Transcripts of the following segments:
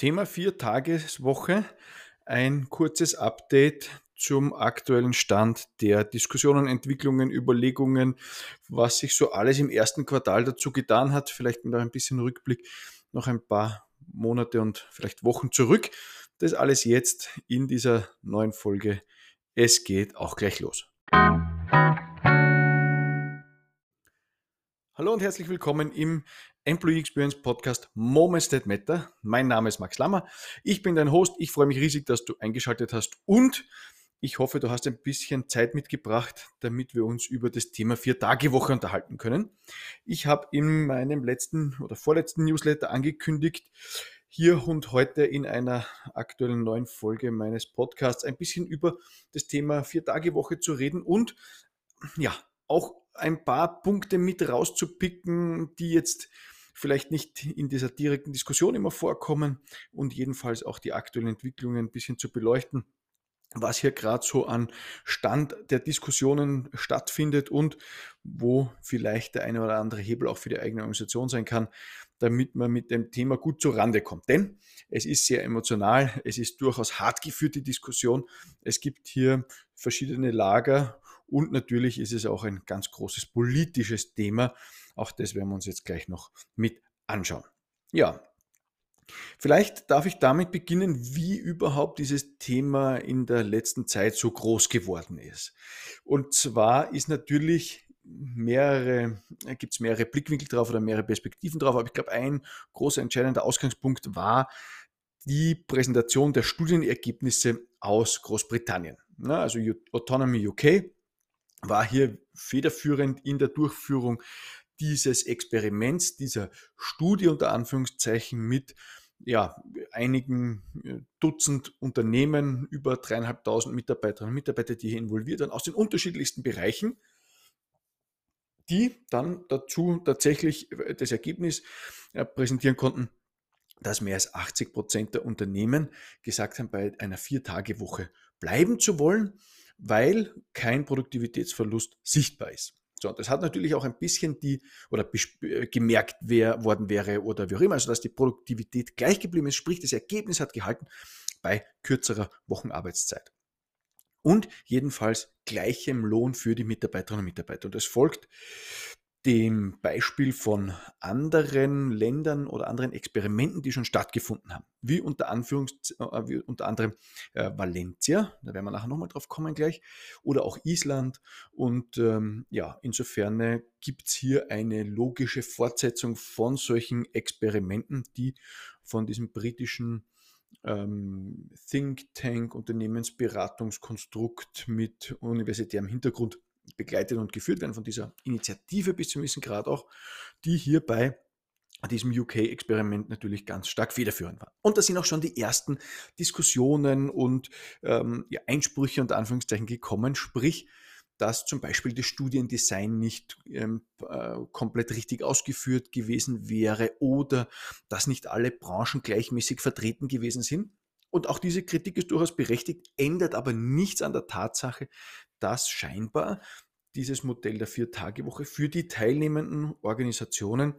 Thema Vier-Tageswoche. Ein kurzes Update zum aktuellen Stand der Diskussionen, Entwicklungen, Überlegungen, was sich so alles im ersten Quartal dazu getan hat. Vielleicht mit ein bisschen Rückblick noch ein paar Monate und vielleicht Wochen zurück. Das alles jetzt in dieser neuen Folge. Es geht auch gleich los. Hallo und herzlich willkommen im Employee Experience Podcast Moments That Matter. Mein Name ist Max Lammer. Ich bin dein Host. Ich freue mich riesig, dass du eingeschaltet hast und ich hoffe, du hast ein bisschen Zeit mitgebracht, damit wir uns über das Thema Vier-Tage-Woche unterhalten können. Ich habe in meinem letzten oder vorletzten Newsletter angekündigt, hier und heute in einer aktuellen neuen Folge meines Podcasts ein bisschen über das Thema Vier-Tage-Woche zu reden und ja, auch ein paar Punkte mit rauszupicken, die jetzt vielleicht nicht in dieser direkten Diskussion immer vorkommen und jedenfalls auch die aktuellen Entwicklungen ein bisschen zu beleuchten, was hier gerade so an Stand der Diskussionen stattfindet und wo vielleicht der eine oder andere Hebel auch für die eigene Organisation sein kann, damit man mit dem Thema gut zur Rande kommt. Denn es ist sehr emotional, es ist durchaus hart geführte Diskussion. Es gibt hier verschiedene Lager und natürlich ist es auch ein ganz großes politisches Thema. Auch das werden wir uns jetzt gleich noch mit anschauen. Ja, vielleicht darf ich damit beginnen, wie überhaupt dieses Thema in der letzten Zeit so groß geworden ist. Und zwar ist natürlich mehrere, gibt es mehrere Blickwinkel drauf oder mehrere Perspektiven drauf, aber ich glaube, ein großer entscheidender Ausgangspunkt war die Präsentation der Studienergebnisse aus Großbritannien. Also Autonomy UK war hier federführend in der Durchführung dieses Experiments, dieser Studie unter Anführungszeichen mit ja, einigen äh, Dutzend Unternehmen, über dreieinhalbtausend Mitarbeiterinnen und Mitarbeiter, die hier involviert waren, aus den unterschiedlichsten Bereichen, die dann dazu tatsächlich äh, das Ergebnis äh, präsentieren konnten, dass mehr als 80 Prozent der Unternehmen gesagt haben, bei einer Vier-Tage-Woche bleiben zu wollen weil kein Produktivitätsverlust sichtbar ist. So, das hat natürlich auch ein bisschen die oder äh, gemerkt wer, worden wäre oder wie auch immer, also dass die Produktivität gleich geblieben ist, sprich das Ergebnis hat gehalten bei kürzerer Wochenarbeitszeit. Und jedenfalls gleichem Lohn für die Mitarbeiterinnen und Mitarbeiter. Und es folgt dem Beispiel von anderen Ländern oder anderen Experimenten, die schon stattgefunden haben, wie unter, Anführungs äh, wie unter anderem äh, Valencia, da werden wir nachher nochmal drauf kommen gleich, oder auch Island. Und ähm, ja, insofern äh, gibt es hier eine logische Fortsetzung von solchen Experimenten, die von diesem britischen ähm, Think Tank, Unternehmensberatungskonstrukt mit universitärem Hintergrund begleitet und geführt werden von dieser Initiative bis zum gewissen Grad auch, die hier bei diesem UK-Experiment natürlich ganz stark federführend war. Und da sind auch schon die ersten Diskussionen und ähm, ja, Einsprüche unter Anführungszeichen gekommen, sprich, dass zum Beispiel das Studiendesign nicht ähm, äh, komplett richtig ausgeführt gewesen wäre oder dass nicht alle Branchen gleichmäßig vertreten gewesen sind. Und auch diese Kritik ist durchaus berechtigt, ändert aber nichts an der Tatsache, dass scheinbar dieses Modell der Vier-Tage-Woche für die teilnehmenden Organisationen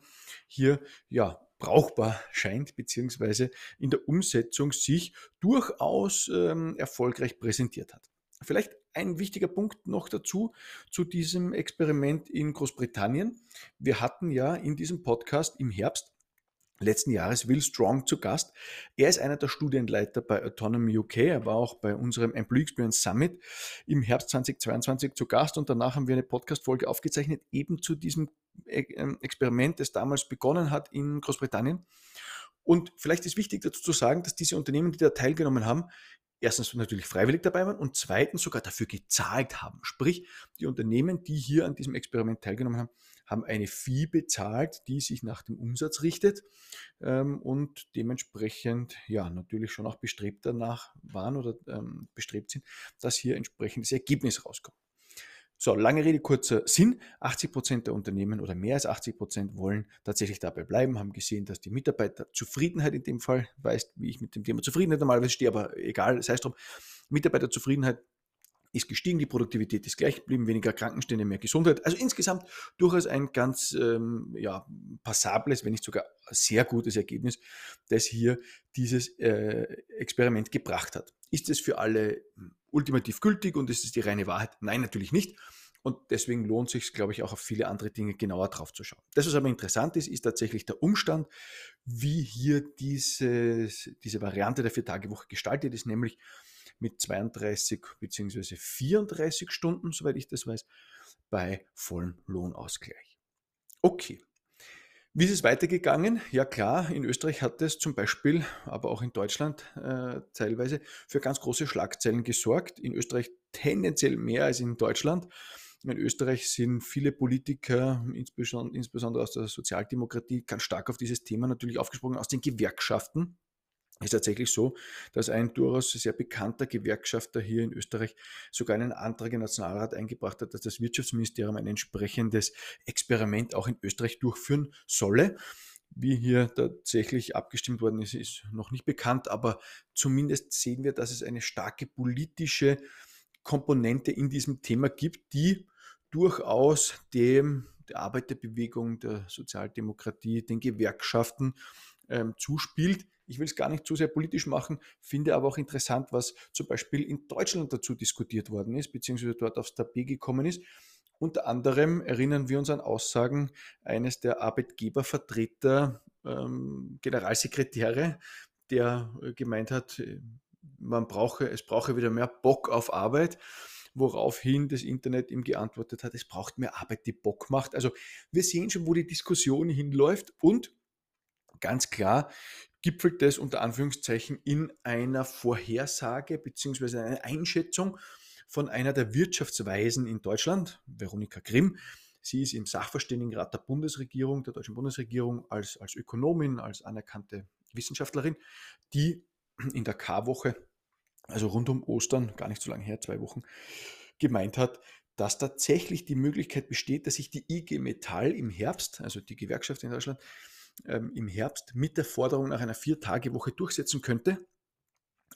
hier ja brauchbar scheint, beziehungsweise in der Umsetzung sich durchaus ähm, erfolgreich präsentiert hat. Vielleicht ein wichtiger Punkt noch dazu, zu diesem Experiment in Großbritannien. Wir hatten ja in diesem Podcast im Herbst letzten Jahres Will Strong zu Gast. Er ist einer der Studienleiter bei Autonomy UK. Er war auch bei unserem Employee Experience Summit im Herbst 2022 zu Gast und danach haben wir eine Podcast-Folge aufgezeichnet, eben zu diesem äh, ähm, Experiment, das damals begonnen hat in Großbritannien. Und vielleicht ist wichtig dazu zu sagen, dass diese Unternehmen, die da teilgenommen haben, erstens natürlich freiwillig dabei waren und zweitens sogar dafür gezahlt haben. Sprich, die Unternehmen, die hier an diesem Experiment teilgenommen haben, haben eine Fee bezahlt, die sich nach dem Umsatz richtet ähm, und dementsprechend ja natürlich schon auch bestrebt danach waren oder ähm, bestrebt sind, dass hier entsprechendes Ergebnis rauskommt. So, lange Rede, kurzer Sinn. 80 Prozent der Unternehmen oder mehr als 80 Prozent wollen tatsächlich dabei bleiben, haben gesehen, dass die Mitarbeiterzufriedenheit in dem Fall, weißt, wie ich mit dem Thema Zufriedenheit normalerweise stehe, aber egal, sei es drum, Mitarbeiterzufriedenheit ist gestiegen, die Produktivität ist gleich geblieben, weniger Krankenstände, mehr Gesundheit. Also insgesamt durchaus ein ganz ähm, ja, passables, wenn nicht sogar sehr gutes Ergebnis, das hier dieses äh, Experiment gebracht hat. Ist es für alle ultimativ gültig und ist es die reine Wahrheit? Nein, natürlich nicht. Und deswegen lohnt es sich, glaube ich, auch auf viele andere Dinge genauer drauf zu schauen. Das, was aber interessant ist, ist tatsächlich der Umstand, wie hier dieses, diese Variante der Vier-Tage-Woche gestaltet ist, nämlich mit 32 bzw. 34 Stunden, soweit ich das weiß, bei vollem Lohnausgleich. Okay. Wie ist es weitergegangen? Ja klar, in Österreich hat es zum Beispiel, aber auch in Deutschland äh, teilweise für ganz große Schlagzeilen gesorgt. In Österreich tendenziell mehr als in Deutschland. In Österreich sind viele Politiker, insbesondere aus der Sozialdemokratie, ganz stark auf dieses Thema natürlich aufgesprungen, aus den Gewerkschaften ist tatsächlich so, dass ein durchaus sehr bekannter Gewerkschafter hier in Österreich sogar einen Antrag im Nationalrat eingebracht hat, dass das Wirtschaftsministerium ein entsprechendes Experiment auch in Österreich durchführen solle. Wie hier tatsächlich abgestimmt worden ist, ist noch nicht bekannt, aber zumindest sehen wir, dass es eine starke politische Komponente in diesem Thema gibt, die durchaus dem der Arbeiterbewegung, der Sozialdemokratie, den Gewerkschaften ähm, zuspielt. Ich will es gar nicht zu sehr politisch machen, finde aber auch interessant, was zum Beispiel in Deutschland dazu diskutiert worden ist, beziehungsweise dort aufs Tapet gekommen ist. Unter anderem erinnern wir uns an Aussagen eines der Arbeitgebervertreter, ähm, Generalsekretäre, der äh, gemeint hat, äh, man brauche, es brauche wieder mehr Bock auf Arbeit woraufhin das Internet ihm geantwortet hat, es braucht mehr Arbeit, die Bock macht. Also wir sehen schon, wo die Diskussion hinläuft und ganz klar gipfelt das unter Anführungszeichen in einer Vorhersage bzw. einer Einschätzung von einer der Wirtschaftsweisen in Deutschland, Veronika Grimm. Sie ist im Sachverständigenrat der Bundesregierung, der deutschen Bundesregierung, als, als Ökonomin, als anerkannte Wissenschaftlerin, die in der K-Woche, also rund um Ostern, gar nicht so lange her, zwei Wochen, gemeint hat, dass tatsächlich die Möglichkeit besteht, dass sich die IG Metall im Herbst, also die Gewerkschaft in Deutschland, ähm, im Herbst mit der Forderung nach einer Vier-Tage-Woche durchsetzen könnte.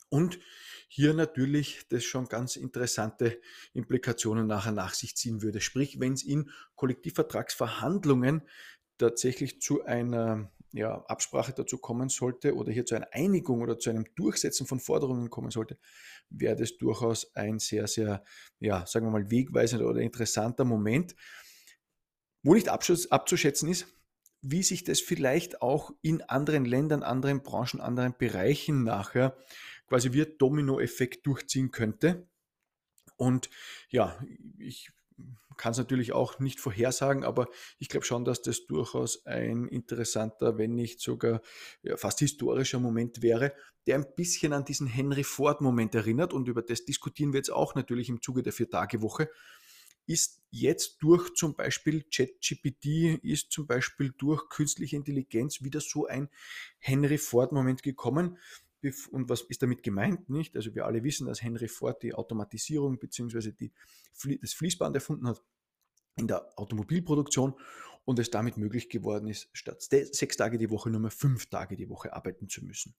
Und hier natürlich das schon ganz interessante Implikationen nachher nach sich ziehen würde. Sprich, wenn es in Kollektivvertragsverhandlungen tatsächlich zu einer ja, Absprache dazu kommen sollte oder hier zu einer Einigung oder zu einem Durchsetzen von Forderungen kommen sollte, wäre das durchaus ein sehr, sehr, ja, sagen wir mal, wegweisender oder interessanter Moment. Wo nicht abzuschätzen ist, wie sich das vielleicht auch in anderen Ländern, anderen Branchen, anderen Bereichen nachher quasi wie Dominoeffekt durchziehen könnte. Und ja, ich kann es natürlich auch nicht vorhersagen, aber ich glaube schon, dass das durchaus ein interessanter, wenn nicht sogar ja, fast historischer Moment wäre, der ein bisschen an diesen Henry Ford-Moment erinnert. Und über das diskutieren wir jetzt auch natürlich im Zuge der Vier-Tage-Woche ist jetzt durch zum Beispiel ChatGPT, ist zum Beispiel durch künstliche Intelligenz wieder so ein Henry Ford-Moment gekommen. Und was ist damit gemeint? Nicht? Also wir alle wissen, dass Henry Ford die Automatisierung bzw. das Fließband erfunden hat in der Automobilproduktion und es damit möglich geworden ist, statt sechs Tage die Woche nur mehr fünf Tage die Woche arbeiten zu müssen.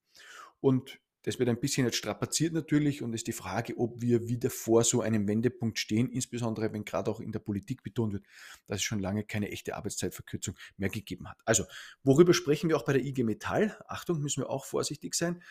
Und das wird ein bisschen jetzt strapaziert natürlich und ist die Frage, ob wir wieder vor so einem Wendepunkt stehen, insbesondere wenn gerade auch in der Politik betont wird, dass es schon lange keine echte Arbeitszeitverkürzung mehr gegeben hat. Also, worüber sprechen wir auch bei der IG Metall? Achtung, müssen wir auch vorsichtig sein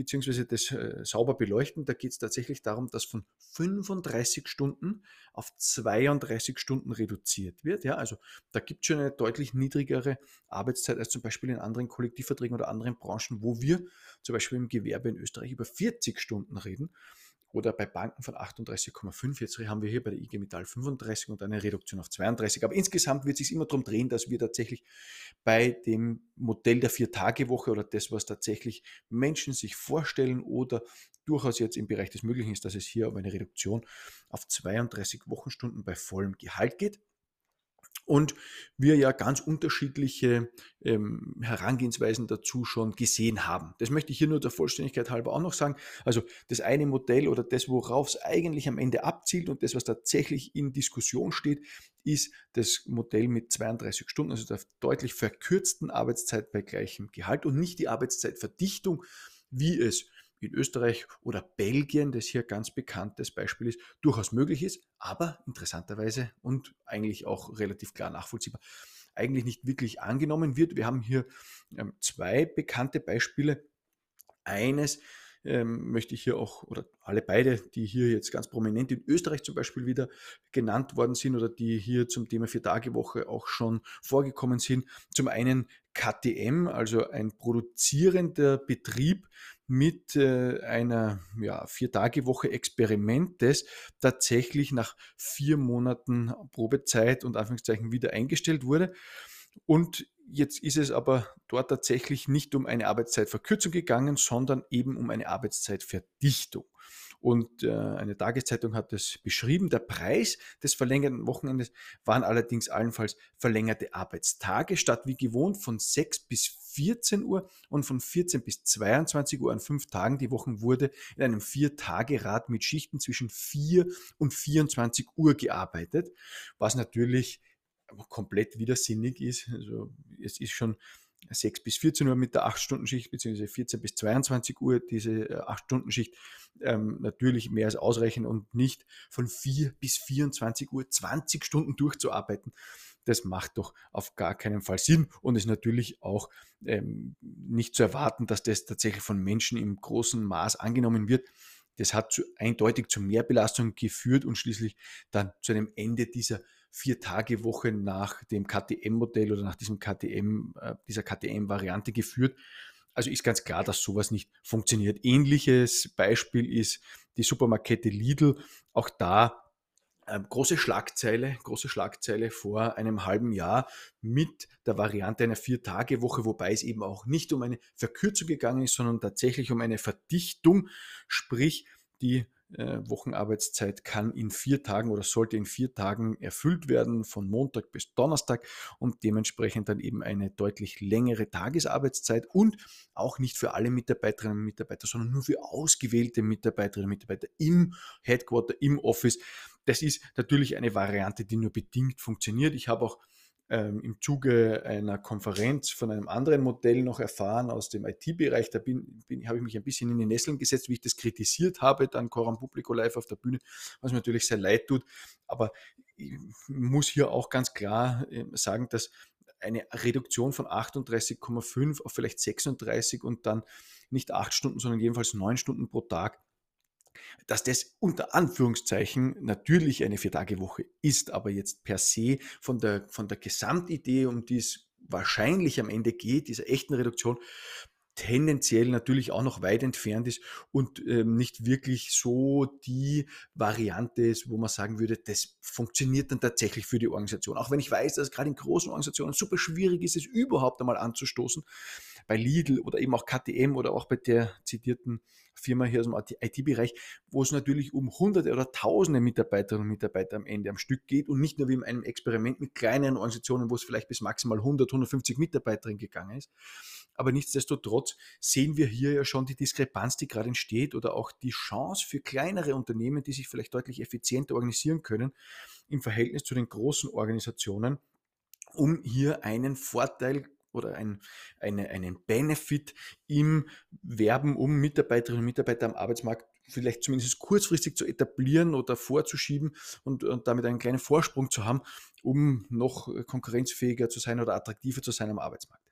beziehungsweise das äh, sauber beleuchten. Da geht es tatsächlich darum, dass von 35 Stunden auf 32 Stunden reduziert wird. Ja, also da gibt es schon eine deutlich niedrigere Arbeitszeit als zum Beispiel in anderen Kollektivverträgen oder anderen Branchen, wo wir zum Beispiel im Gewerbe in Österreich über 40 Stunden reden oder bei Banken von 38,5. Jetzt haben wir hier bei der IG Metall 35 und eine Reduktion auf 32. Aber insgesamt wird es sich immer darum drehen, dass wir tatsächlich bei dem Modell der Vier-Tage-Woche oder das, was tatsächlich Menschen sich vorstellen oder durchaus jetzt im Bereich des Möglichen ist, dass es hier um eine Reduktion auf 32 Wochenstunden bei vollem Gehalt geht und wir ja ganz unterschiedliche ähm, Herangehensweisen dazu schon gesehen haben. Das möchte ich hier nur der Vollständigkeit halber auch noch sagen. Also das eine Modell oder das, worauf es eigentlich am Ende abzielt und das, was tatsächlich in Diskussion steht, ist das Modell mit 32 Stunden, also der deutlich verkürzten Arbeitszeit bei gleichem Gehalt und nicht die Arbeitszeitverdichtung, wie es in Österreich oder Belgien, das hier ganz bekanntes Beispiel ist, durchaus möglich ist, aber interessanterweise und eigentlich auch relativ klar nachvollziehbar, eigentlich nicht wirklich angenommen wird. Wir haben hier ähm, zwei bekannte Beispiele. Eines ähm, möchte ich hier auch, oder alle beide, die hier jetzt ganz prominent in Österreich zum Beispiel wieder genannt worden sind oder die hier zum Thema Vier-Tage-Woche auch schon vorgekommen sind. Zum einen KTM, also ein produzierender Betrieb mit äh, einer ja, Vier-Tage-Woche Experiment, das tatsächlich nach vier Monaten Probezeit und Anführungszeichen wieder eingestellt wurde. Und jetzt ist es aber dort tatsächlich nicht um eine Arbeitszeitverkürzung gegangen, sondern eben um eine Arbeitszeitverdichtung. Und äh, eine Tageszeitung hat es beschrieben. Der Preis des verlängerten Wochenendes waren allerdings allenfalls verlängerte Arbeitstage statt wie gewohnt von 6 bis 14 Uhr und von 14 bis 22 Uhr an fünf Tagen die Woche wurde in einem Vier-Tage-Rad mit Schichten zwischen 4 und 24 Uhr gearbeitet, was natürlich komplett widersinnig ist. Also es ist schon 6 bis 14 Uhr mit der 8-Stunden-Schicht, beziehungsweise 14 bis 22 Uhr diese 8-Stunden-Schicht äh, ähm, natürlich mehr als ausreichend und nicht von 4 bis 24 Uhr 20 Stunden durchzuarbeiten. Das macht doch auf gar keinen Fall Sinn und ist natürlich auch ähm, nicht zu erwarten, dass das tatsächlich von Menschen im großen Maß angenommen wird. Das hat zu, eindeutig zu Mehrbelastung geführt und schließlich dann zu einem Ende dieser Vier-Tage-Woche nach dem KTM-Modell oder nach diesem KTM, äh, dieser KTM-Variante geführt. Also ist ganz klar, dass sowas nicht funktioniert. Ähnliches Beispiel ist die Supermarkette Lidl. Auch da äh, große Schlagzeile, große Schlagzeile vor einem halben Jahr mit der Variante einer Vier-Tage-Woche, wobei es eben auch nicht um eine Verkürzung gegangen ist, sondern tatsächlich um eine Verdichtung, sprich die Wochenarbeitszeit kann in vier Tagen oder sollte in vier Tagen erfüllt werden, von Montag bis Donnerstag und dementsprechend dann eben eine deutlich längere Tagesarbeitszeit und auch nicht für alle Mitarbeiterinnen und Mitarbeiter, sondern nur für ausgewählte Mitarbeiterinnen und Mitarbeiter im Headquarter, im Office. Das ist natürlich eine Variante, die nur bedingt funktioniert. Ich habe auch ähm, im Zuge einer Konferenz von einem anderen Modell noch erfahren aus dem IT-Bereich. Da bin, bin, habe ich mich ein bisschen in die Nesseln gesetzt, wie ich das kritisiert habe, dann Coram Publico live auf der Bühne, was mir natürlich sehr leid tut. Aber ich muss hier auch ganz klar ähm, sagen, dass eine Reduktion von 38,5 auf vielleicht 36 und dann nicht acht Stunden, sondern jedenfalls neun Stunden pro Tag dass das unter Anführungszeichen natürlich eine Vier-Tage-Woche ist, aber jetzt per se von der, von der Gesamtidee, um die es wahrscheinlich am Ende geht, dieser echten Reduktion, tendenziell natürlich auch noch weit entfernt ist und ähm, nicht wirklich so die Variante ist, wo man sagen würde, das funktioniert dann tatsächlich für die Organisation. Auch wenn ich weiß, dass es gerade in großen Organisationen super schwierig ist, es überhaupt einmal anzustoßen, bei Lidl oder eben auch KTM oder auch bei der zitierten Firma hier aus dem IT-Bereich, wo es natürlich um hunderte oder tausende Mitarbeiterinnen und Mitarbeiter am Ende am Stück geht und nicht nur wie in einem Experiment mit kleineren Organisationen, wo es vielleicht bis maximal 100, 150 Mitarbeiterinnen gegangen ist. Aber nichtsdestotrotz sehen wir hier ja schon die Diskrepanz, die gerade entsteht oder auch die Chance für kleinere Unternehmen, die sich vielleicht deutlich effizienter organisieren können im Verhältnis zu den großen Organisationen, um hier einen Vorteil oder ein, eine, einen Benefit im Werben um Mitarbeiterinnen und Mitarbeiter am Arbeitsmarkt vielleicht zumindest kurzfristig zu etablieren oder vorzuschieben und, und damit einen kleinen Vorsprung zu haben, um noch konkurrenzfähiger zu sein oder attraktiver zu sein am Arbeitsmarkt.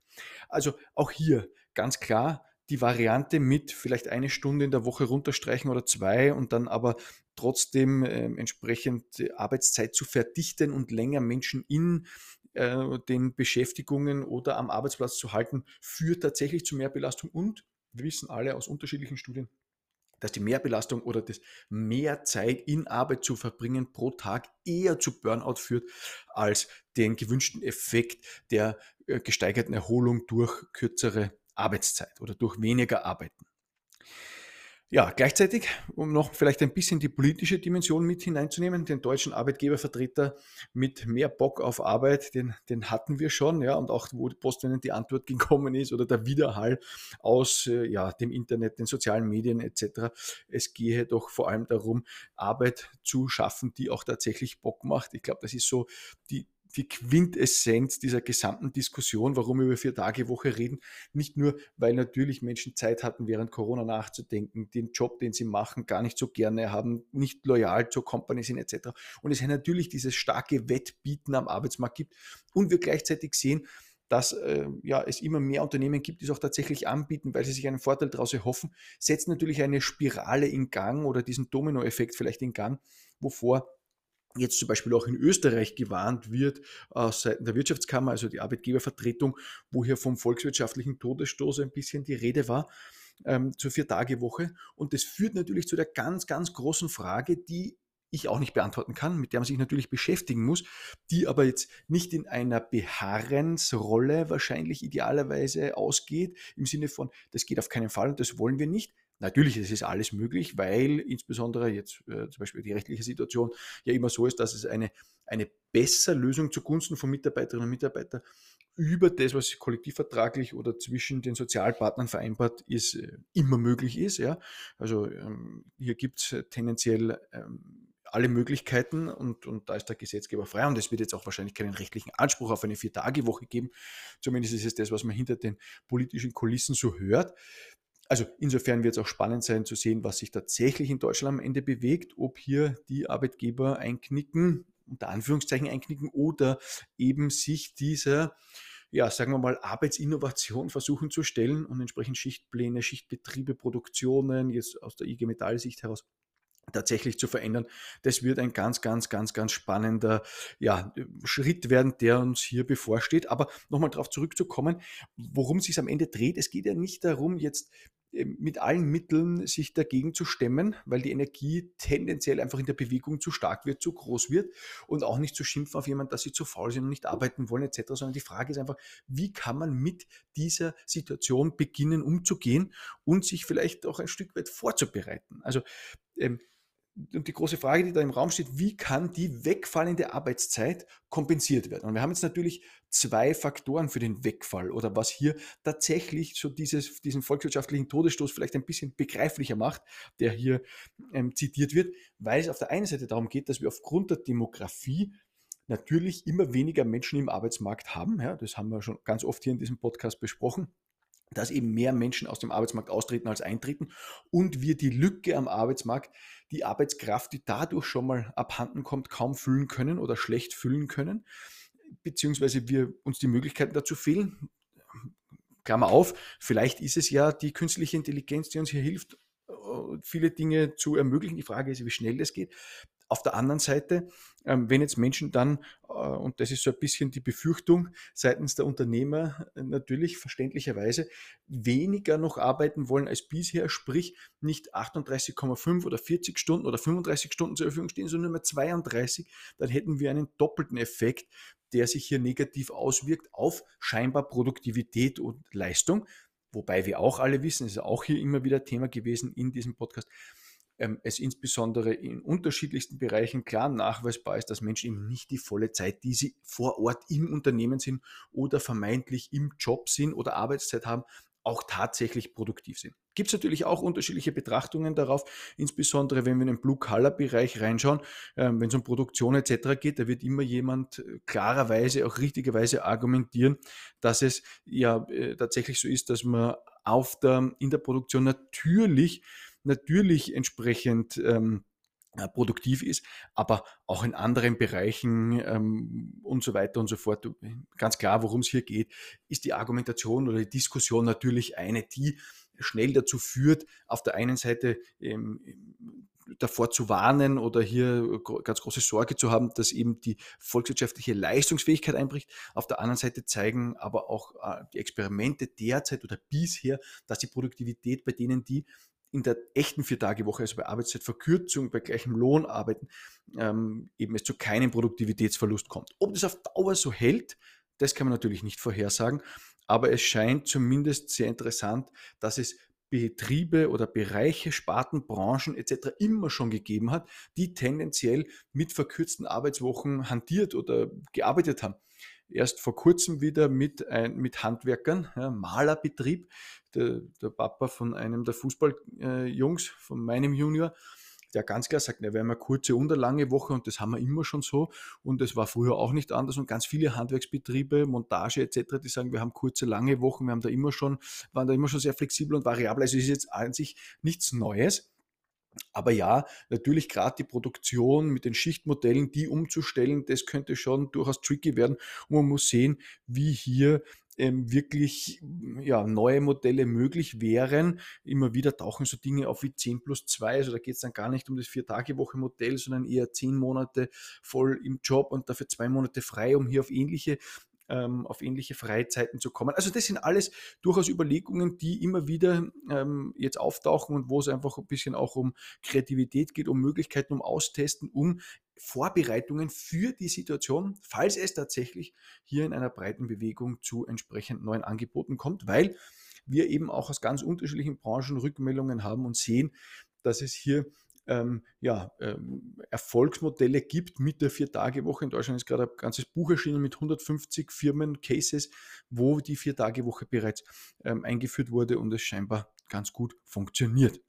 Also auch hier ganz klar die Variante mit vielleicht eine Stunde in der Woche runterstreichen oder zwei und dann aber trotzdem äh, entsprechend Arbeitszeit zu verdichten und länger Menschen in äh, den Beschäftigungen oder am Arbeitsplatz zu halten, führt tatsächlich zu Mehrbelastung und wir wissen alle aus unterschiedlichen Studien, dass die Mehrbelastung oder das mehr Zeit in Arbeit zu verbringen pro Tag eher zu Burnout führt als den gewünschten Effekt der äh, gesteigerten Erholung durch kürzere Arbeitszeit oder durch weniger Arbeiten. Ja, gleichzeitig, um noch vielleicht ein bisschen die politische Dimension mit hineinzunehmen, den deutschen Arbeitgebervertreter mit mehr Bock auf Arbeit, den, den hatten wir schon, ja, und auch wo postwendend die Antwort gekommen ist oder der Widerhall aus äh, ja, dem Internet, den sozialen Medien etc. Es gehe doch vor allem darum, Arbeit zu schaffen, die auch tatsächlich Bock macht. Ich glaube, das ist so die, die Quintessenz dieser gesamten Diskussion, warum wir über vier Tage Woche reden. Nicht nur, weil natürlich Menschen Zeit hatten, während Corona nachzudenken, den Job, den sie machen, gar nicht so gerne haben, nicht loyal zur Company sind etc. Und es natürlich dieses starke Wettbieten am Arbeitsmarkt gibt und wir gleichzeitig sehen, dass äh, ja, es immer mehr Unternehmen gibt, die es auch tatsächlich anbieten, weil sie sich einen Vorteil daraus erhoffen, setzt natürlich eine Spirale in Gang oder diesen Dominoeffekt vielleicht in Gang, wovor jetzt zum Beispiel auch in Österreich gewarnt wird äh, seitens der Wirtschaftskammer, also die Arbeitgebervertretung, wo hier vom volkswirtschaftlichen Todesstoß ein bisschen die Rede war, ähm, zur Vier-Tage-Woche. Und das führt natürlich zu der ganz, ganz großen Frage, die ich auch nicht beantworten kann, mit der man sich natürlich beschäftigen muss, die aber jetzt nicht in einer Beharrensrolle wahrscheinlich idealerweise ausgeht, im Sinne von, das geht auf keinen Fall und das wollen wir nicht. Natürlich ist es alles möglich, weil insbesondere jetzt äh, zum Beispiel die rechtliche Situation ja immer so ist, dass es eine, eine bessere Lösung zugunsten von Mitarbeiterinnen und Mitarbeitern über das, was kollektivvertraglich oder zwischen den Sozialpartnern vereinbart ist, äh, immer möglich ist. Ja? Also ähm, hier gibt es tendenziell ähm, alle Möglichkeiten und, und da ist der Gesetzgeber frei und es wird jetzt auch wahrscheinlich keinen rechtlichen Anspruch auf eine Vier-Tage-Woche geben. Zumindest ist es das, was man hinter den politischen Kulissen so hört. Also insofern wird es auch spannend sein zu sehen, was sich tatsächlich in Deutschland am Ende bewegt, ob hier die Arbeitgeber einknicken, unter Anführungszeichen einknicken oder eben sich dieser ja, sagen wir mal, Arbeitsinnovation versuchen zu stellen und entsprechend Schichtpläne, Schichtbetriebe, Produktionen, jetzt aus der IG Metall-Sicht heraus tatsächlich zu verändern. Das wird ein ganz, ganz, ganz, ganz spannender ja, Schritt werden, der uns hier bevorsteht. Aber nochmal darauf zurückzukommen, worum es sich am Ende dreht. Es geht ja nicht darum, jetzt ähm, mit allen Mitteln sich dagegen zu stemmen, weil die Energie tendenziell einfach in der Bewegung zu stark wird, zu groß wird und auch nicht zu schimpfen auf jemanden, dass sie zu faul sind und nicht arbeiten wollen etc., sondern die Frage ist einfach, wie kann man mit dieser Situation beginnen umzugehen und sich vielleicht auch ein Stück weit vorzubereiten. Also ähm, und die große Frage, die da im Raum steht, wie kann die wegfallende Arbeitszeit kompensiert werden? Und wir haben jetzt natürlich zwei Faktoren für den Wegfall oder was hier tatsächlich so dieses, diesen volkswirtschaftlichen Todesstoß vielleicht ein bisschen begreiflicher macht, der hier ähm, zitiert wird, weil es auf der einen Seite darum geht, dass wir aufgrund der Demografie natürlich immer weniger Menschen im Arbeitsmarkt haben. Ja, das haben wir schon ganz oft hier in diesem Podcast besprochen dass eben mehr Menschen aus dem Arbeitsmarkt austreten als eintreten und wir die Lücke am Arbeitsmarkt, die Arbeitskraft, die dadurch schon mal abhanden kommt, kaum füllen können oder schlecht füllen können, beziehungsweise wir uns die Möglichkeiten dazu fehlen. Klammer auf, vielleicht ist es ja die künstliche Intelligenz, die uns hier hilft, äh, viele Dinge zu ermöglichen. Die Frage ist, wie schnell das geht. Auf der anderen Seite, ähm, wenn jetzt Menschen dann, äh, und das ist so ein bisschen die Befürchtung seitens der Unternehmer äh, natürlich verständlicherweise, weniger noch arbeiten wollen als bisher, sprich nicht 38,5 oder 40 Stunden oder 35 Stunden zur Verfügung stehen, sondern nur mehr 32, dann hätten wir einen doppelten Effekt, der sich hier negativ auswirkt auf scheinbar Produktivität und Leistung. Wobei wir auch alle wissen, ist auch hier immer wieder Thema gewesen in diesem Podcast, ähm, es insbesondere in unterschiedlichsten Bereichen klar nachweisbar ist, dass Menschen eben nicht die volle Zeit, die sie vor Ort im Unternehmen sind oder vermeintlich im Job sind oder Arbeitszeit haben, auch tatsächlich produktiv sind. Gibt es natürlich auch unterschiedliche Betrachtungen darauf, insbesondere wenn wir in den Blue-Color-Bereich reinschauen, ähm, wenn es um Produktion etc. geht, da wird immer jemand äh, klarerweise, auch richtigerweise argumentieren, dass es ja äh, tatsächlich so ist, dass man auf der, in der Produktion natürlich natürlich entsprechend ähm, äh, produktiv ist, aber auch in anderen Bereichen ähm, und so weiter und so fort. Ganz klar, worum es hier geht, ist die Argumentation oder die Diskussion natürlich eine, die schnell dazu führt, auf der einen Seite ähm, davor zu warnen oder hier ganz große Sorge zu haben, dass eben die volkswirtschaftliche Leistungsfähigkeit einbricht. Auf der anderen Seite zeigen aber auch äh, die Experimente derzeit oder bisher, dass die Produktivität bei denen, die in der echten Vier-Tage-Woche, also bei Arbeitszeitverkürzung, bei gleichem Lohn arbeiten, ähm, eben es zu keinem Produktivitätsverlust kommt. Ob das auf Dauer so hält, das kann man natürlich nicht vorhersagen, aber es scheint zumindest sehr interessant, dass es Betriebe oder Bereiche, Sparten, Branchen etc. immer schon gegeben hat, die tendenziell mit verkürzten Arbeitswochen hantiert oder gearbeitet haben erst vor kurzem wieder mit, ein, mit Handwerkern, ja, Malerbetrieb, der, der, Papa von einem der Fußballjungs, äh, von meinem Junior, der ganz klar sagt, wir haben eine kurze und eine lange Woche und das haben wir immer schon so und das war früher auch nicht anders und ganz viele Handwerksbetriebe, Montage etc., die sagen, wir haben kurze, lange Wochen, wir haben da immer schon, waren da immer schon sehr flexibel und variabel, also ist jetzt an sich nichts Neues. Aber ja, natürlich gerade die Produktion mit den Schichtmodellen, die umzustellen, das könnte schon durchaus tricky werden. Und man muss sehen, wie hier ähm, wirklich ja, neue Modelle möglich wären. Immer wieder tauchen so Dinge auf wie 10 plus 2. Also da geht es dann gar nicht um das Vier-Tage-Woche-Modell, sondern eher 10 Monate voll im Job und dafür zwei Monate frei, um hier auf ähnliche ähm, auf ähnliche Freizeiten zu kommen. Also das sind alles durchaus Überlegungen, die immer wieder ähm, jetzt auftauchen und wo es einfach ein bisschen auch um Kreativität geht, um Möglichkeiten, um Austesten, um Vorbereitungen für die Situation, falls es tatsächlich hier in einer breiten Bewegung zu entsprechend neuen Angeboten kommt, weil wir eben auch aus ganz unterschiedlichen Branchen Rückmeldungen haben und sehen, dass es hier ähm, ja, ähm, Erfolgsmodelle gibt mit der Vier-Tage-Woche. In Deutschland ist gerade ein ganzes Buch erschienen mit 150 Firmen-Cases, wo die Vier-Tage-Woche bereits ähm, eingeführt wurde und es scheinbar ganz gut funktioniert.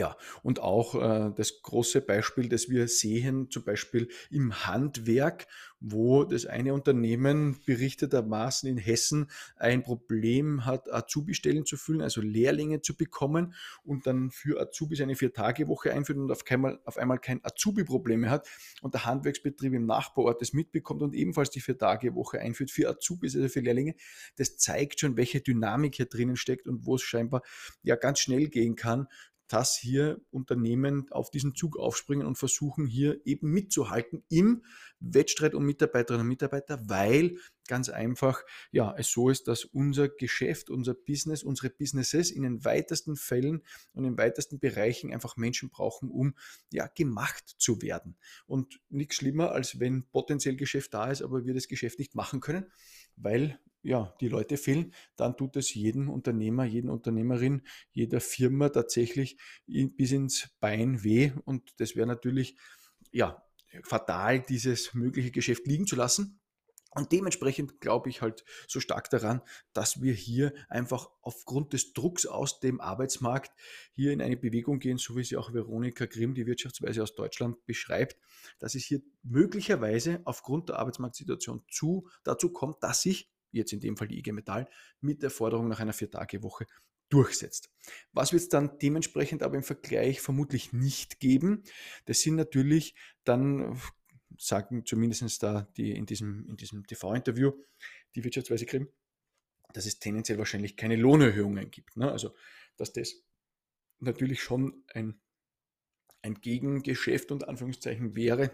Ja, und auch äh, das große Beispiel, das wir sehen, zum Beispiel im Handwerk, wo das eine Unternehmen berichtetermaßen in Hessen ein Problem hat, Azubi-Stellen zu füllen, also Lehrlinge zu bekommen und dann für Azubis eine Vier-Tage-Woche einführt und auf einmal, auf einmal kein Azubi-Problem mehr hat und der Handwerksbetrieb im Nachbarort das mitbekommt und ebenfalls die Vier-Tage-Woche einführt für Azubis, also für Lehrlinge. Das zeigt schon, welche Dynamik hier drinnen steckt und wo es scheinbar ja ganz schnell gehen kann, dass hier Unternehmen auf diesen Zug aufspringen und versuchen hier eben mitzuhalten im Wettstreit um Mitarbeiterinnen und Mitarbeiter, weil ganz einfach ja es so ist, dass unser Geschäft, unser Business, unsere Businesses in den weitesten Fällen und in weitesten Bereichen einfach Menschen brauchen, um ja gemacht zu werden. Und nichts schlimmer, als wenn potenziell Geschäft da ist, aber wir das Geschäft nicht machen können, weil ja, die Leute fehlen, dann tut es jedem Unternehmer, jeden Unternehmerin, jeder Firma tatsächlich bis ins Bein weh. Und das wäre natürlich ja, fatal, dieses mögliche Geschäft liegen zu lassen. Und dementsprechend glaube ich halt so stark daran, dass wir hier einfach aufgrund des Drucks aus dem Arbeitsmarkt hier in eine Bewegung gehen, so wie sie auch Veronika Grimm, die Wirtschaftsweise aus Deutschland, beschreibt, dass es hier möglicherweise aufgrund der Arbeitsmarktsituation zu, dazu kommt, dass sich jetzt in dem Fall die IG Metall, mit der Forderung nach einer Vier-Tage-Woche durchsetzt. Was wird es dann dementsprechend aber im Vergleich vermutlich nicht geben? Das sind natürlich dann, sagen zumindest da die in diesem, in diesem TV-Interview die Wirtschaftsweise Grimm, dass es tendenziell wahrscheinlich keine Lohnerhöhungen gibt. Ne? Also, dass das natürlich schon ein, ein Gegengeschäft unter Anführungszeichen wäre,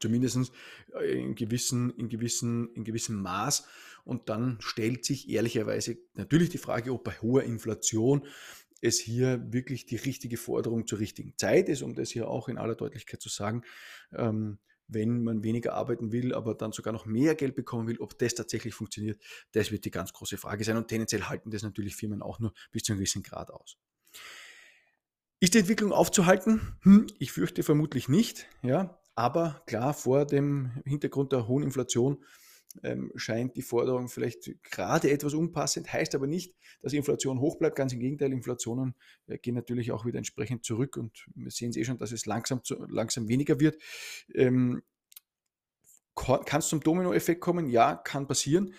zumindest äh, in gewissen, in, gewissen, in gewissem Maß. Und dann stellt sich ehrlicherweise natürlich die Frage, ob bei hoher Inflation es hier wirklich die richtige Forderung zur richtigen Zeit ist, um das hier auch in aller Deutlichkeit zu sagen. Ähm, wenn man weniger arbeiten will, aber dann sogar noch mehr Geld bekommen will, ob das tatsächlich funktioniert, das wird die ganz große Frage sein. Und tendenziell halten das natürlich Firmen auch nur bis zu einem gewissen Grad aus. Ist die Entwicklung aufzuhalten? Hm, ich fürchte vermutlich nicht. Ja, aber klar, vor dem Hintergrund der hohen Inflation ähm, scheint die Forderung vielleicht gerade etwas unpassend, heißt aber nicht, dass Inflation hoch bleibt. Ganz im Gegenteil, Inflationen äh, gehen natürlich auch wieder entsprechend zurück und wir sehen es eh schon, dass es langsam, zu, langsam weniger wird. Ähm, kann es zum Dominoeffekt kommen? Ja, kann passieren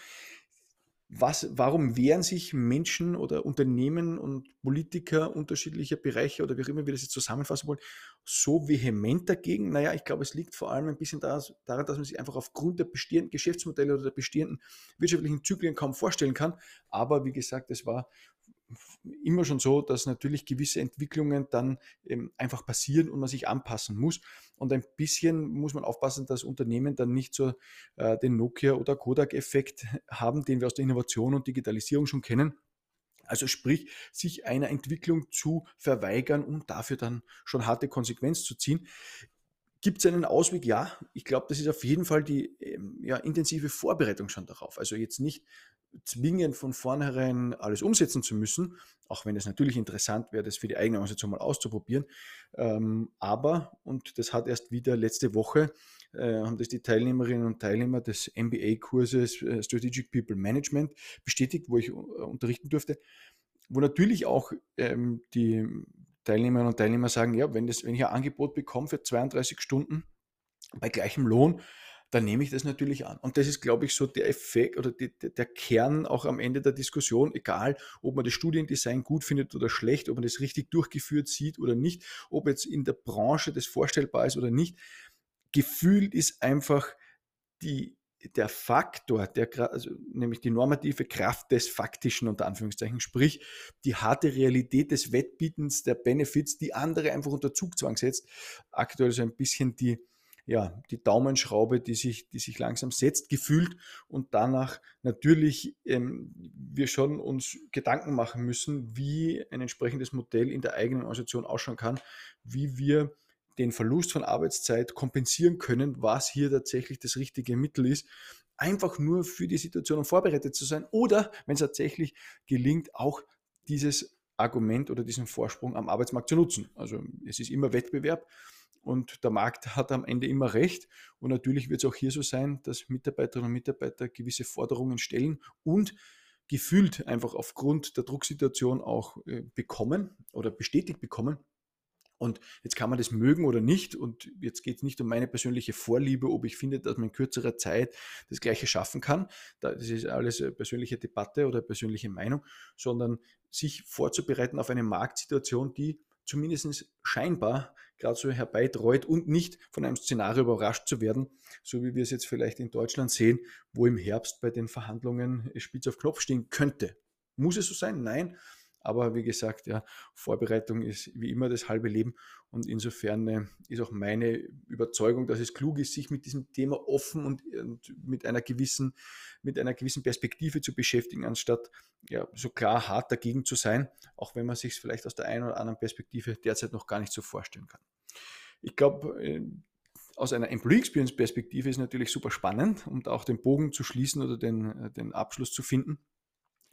was, warum wehren sich Menschen oder Unternehmen und Politiker unterschiedlicher Bereiche oder wie auch immer wir das jetzt zusammenfassen wollen, so vehement dagegen? Naja, ich glaube, es liegt vor allem ein bisschen daran, dass man sich einfach aufgrund der bestehenden Geschäftsmodelle oder der bestehenden wirtschaftlichen Zyklen kaum vorstellen kann. Aber wie gesagt, es war immer schon so, dass natürlich gewisse Entwicklungen dann ähm, einfach passieren und man sich anpassen muss. Und ein bisschen muss man aufpassen, dass Unternehmen dann nicht so äh, den Nokia- oder Kodak-Effekt haben, den wir aus der Innovation und Digitalisierung schon kennen. Also sprich, sich einer Entwicklung zu verweigern und dafür dann schon harte Konsequenz zu ziehen. Gibt es einen Ausweg? Ja, ich glaube, das ist auf jeden Fall die ähm, ja, intensive Vorbereitung schon darauf. Also jetzt nicht zwingend von vornherein alles umsetzen zu müssen, auch wenn es natürlich interessant wäre, das für die eigene Organisation mal auszuprobieren. Ähm, aber, und das hat erst wieder letzte Woche, äh, haben das die Teilnehmerinnen und Teilnehmer des MBA-Kurses äh, Strategic People Management bestätigt, wo ich äh, unterrichten durfte, wo natürlich auch ähm, die Teilnehmerinnen und Teilnehmer sagen, ja, wenn, das, wenn ich ein Angebot bekomme für 32 Stunden bei gleichem Lohn, dann nehme ich das natürlich an. Und das ist, glaube ich, so der Effekt oder die, der Kern auch am Ende der Diskussion, egal ob man das Studiendesign gut findet oder schlecht, ob man das richtig durchgeführt sieht oder nicht, ob jetzt in der Branche das vorstellbar ist oder nicht. Gefühlt ist einfach die, der Faktor, der, also nämlich die normative Kraft des Faktischen unter Anführungszeichen, sprich die harte Realität des Wettbietens der Benefits, die andere einfach unter Zugzwang setzt, aktuell so ein bisschen die, ja, die Daumenschraube, die sich, die sich langsam setzt, gefühlt und danach natürlich ähm, wir schon uns Gedanken machen müssen, wie ein entsprechendes Modell in der eigenen Organisation ausschauen kann, wie wir den Verlust von Arbeitszeit kompensieren können, was hier tatsächlich das richtige Mittel ist, einfach nur für die Situation vorbereitet zu sein oder wenn es tatsächlich gelingt, auch dieses Argument oder diesen Vorsprung am Arbeitsmarkt zu nutzen. Also es ist immer Wettbewerb und der Markt hat am Ende immer recht. Und natürlich wird es auch hier so sein, dass Mitarbeiterinnen und Mitarbeiter gewisse Forderungen stellen und gefühlt einfach aufgrund der Drucksituation auch äh, bekommen oder bestätigt bekommen. Und jetzt kann man das mögen oder nicht. Und jetzt geht es nicht um meine persönliche Vorliebe, ob ich finde, dass man in kürzerer Zeit das Gleiche schaffen kann. Das ist alles persönliche Debatte oder persönliche Meinung, sondern sich vorzubereiten auf eine Marktsituation, die zumindest scheinbar gerade so herbeitreut und nicht von einem Szenario überrascht zu werden, so wie wir es jetzt vielleicht in Deutschland sehen, wo im Herbst bei den Verhandlungen spitz auf Knopf stehen könnte. Muss es so sein? Nein. Aber wie gesagt, ja, Vorbereitung ist wie immer das halbe Leben. Und insofern äh, ist auch meine Überzeugung, dass es klug ist, sich mit diesem Thema offen und, und, mit, einer gewissen, mit einer gewissen Perspektive zu beschäftigen, anstatt ja, so klar hart dagegen zu sein, auch wenn man sich es vielleicht aus der einen oder anderen Perspektive derzeit noch gar nicht so vorstellen kann. Ich glaube, äh, aus einer Employee Experience Perspektive ist natürlich super spannend, um auch den Bogen zu schließen oder den, äh, den Abschluss zu finden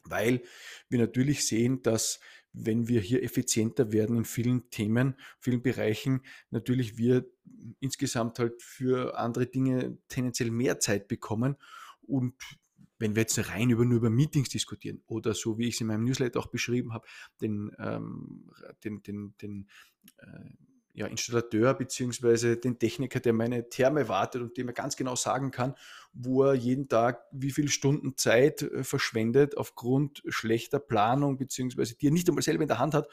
weil wir natürlich sehen, dass wenn wir hier effizienter werden in vielen Themen, vielen Bereichen, natürlich wir insgesamt halt für andere Dinge tendenziell mehr Zeit bekommen. Und wenn wir jetzt rein über, nur über Meetings diskutieren oder so wie ich es in meinem Newsletter auch beschrieben habe, den, ähm, den, den, den äh, ja, Installateur beziehungsweise den Techniker, der meine Therme wartet und dem er ganz genau sagen kann, wo er jeden Tag wie viele Stunden Zeit äh, verschwendet aufgrund schlechter Planung beziehungsweise die er nicht einmal selber in der Hand hat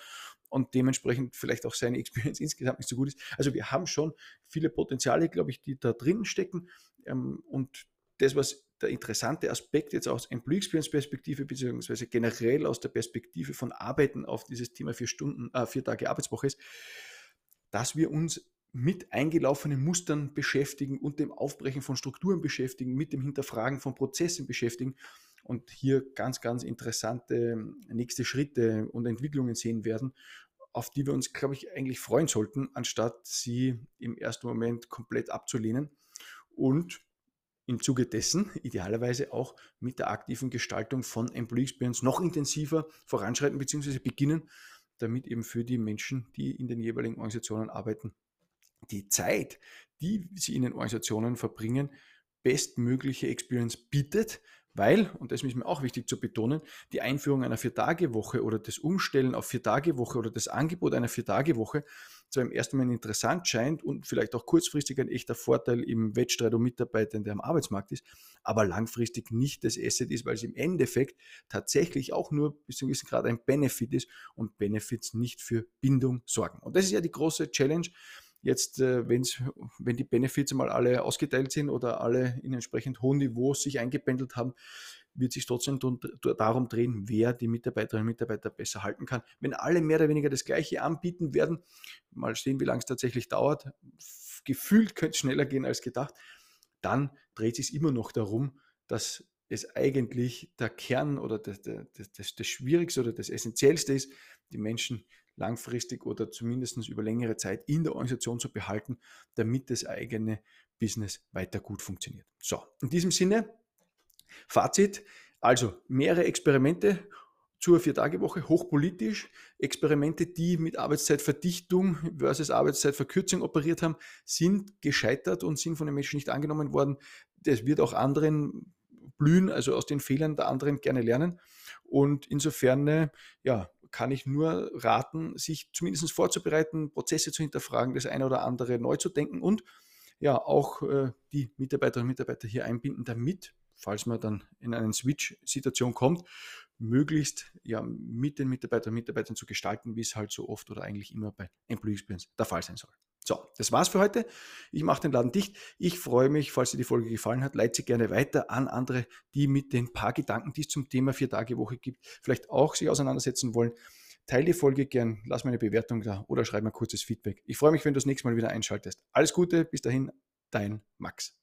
und dementsprechend vielleicht auch seine Experience insgesamt nicht so gut ist. Also wir haben schon viele Potenziale, glaube ich, die da drin stecken ähm, und das, was der interessante Aspekt jetzt aus Employee Experience Perspektive beziehungsweise generell aus der Perspektive von Arbeiten auf dieses Thema vier Stunden, äh, vier Tage Arbeitswoche ist, dass wir uns mit eingelaufenen Mustern beschäftigen und dem Aufbrechen von Strukturen beschäftigen, mit dem Hinterfragen von Prozessen beschäftigen und hier ganz, ganz interessante nächste Schritte und Entwicklungen sehen werden, auf die wir uns, glaube ich, eigentlich freuen sollten, anstatt sie im ersten Moment komplett abzulehnen und im Zuge dessen idealerweise auch mit der aktiven Gestaltung von Employee Experience noch intensiver voranschreiten bzw. beginnen, damit eben für die Menschen, die in den jeweiligen Organisationen arbeiten, die Zeit, die sie in den Organisationen verbringen, bestmögliche Experience bietet, weil, und das ist mir auch wichtig zu betonen, die Einführung einer Vier-Tage-Woche oder das Umstellen auf Vier-Tage-Woche oder das Angebot einer Vier-Tage-Woche zwar im ersten Moment interessant scheint und vielleicht auch kurzfristig ein echter Vorteil im Wettstreit um Mitarbeiter, der am Arbeitsmarkt ist, aber langfristig nicht das Asset ist, weil es im Endeffekt tatsächlich auch nur bis zu einem gewissen Grad ein Benefit ist und Benefits nicht für Bindung sorgen. Und das ist ja die große Challenge. Jetzt, äh, wenn's, wenn die Benefits mal alle ausgeteilt sind oder alle in entsprechend hohen Niveaus sich eingependelt haben, wird sich trotzdem darum drehen, wer die Mitarbeiterinnen und Mitarbeiter besser halten kann. Wenn alle mehr oder weniger das Gleiche anbieten werden, mal sehen, wie lange es tatsächlich dauert, gefühlt könnte es schneller gehen als gedacht, dann dreht es sich immer noch darum, dass es eigentlich der Kern oder das, das, das, das Schwierigste oder das Essentiellste ist, die Menschen langfristig oder zumindest über längere Zeit in der Organisation zu behalten, damit das eigene Business weiter gut funktioniert. So, in diesem Sinne, Fazit, also mehrere Experimente zur Vier-Tage-Woche, hochpolitisch. Experimente, die mit Arbeitszeitverdichtung versus Arbeitszeitverkürzung operiert haben, sind gescheitert und sind von den Menschen nicht angenommen worden. Das wird auch anderen blühen, also aus den Fehlern der anderen gerne lernen. Und insofern, ja, kann ich nur raten, sich zumindest vorzubereiten, Prozesse zu hinterfragen, das eine oder andere neu zu denken und ja auch äh, die Mitarbeiterinnen und Mitarbeiter hier einbinden, damit, falls man dann in eine Switch-Situation kommt, möglichst ja, mit den Mitarbeiterinnen und Mitarbeitern zu gestalten, wie es halt so oft oder eigentlich immer bei Employee Experience der Fall sein soll. So, das war's für heute. Ich mache den Laden dicht. Ich freue mich, falls dir die Folge gefallen hat, leite sie gerne weiter an andere, die mit den paar Gedanken, die es zum Thema Vier-Tage-Woche gibt, vielleicht auch sich auseinandersetzen wollen. Teile die Folge gern, lass mir eine Bewertung da oder schreib mir kurzes Feedback. Ich freue mich, wenn du das nächste Mal wieder einschaltest. Alles Gute, bis dahin, dein Max.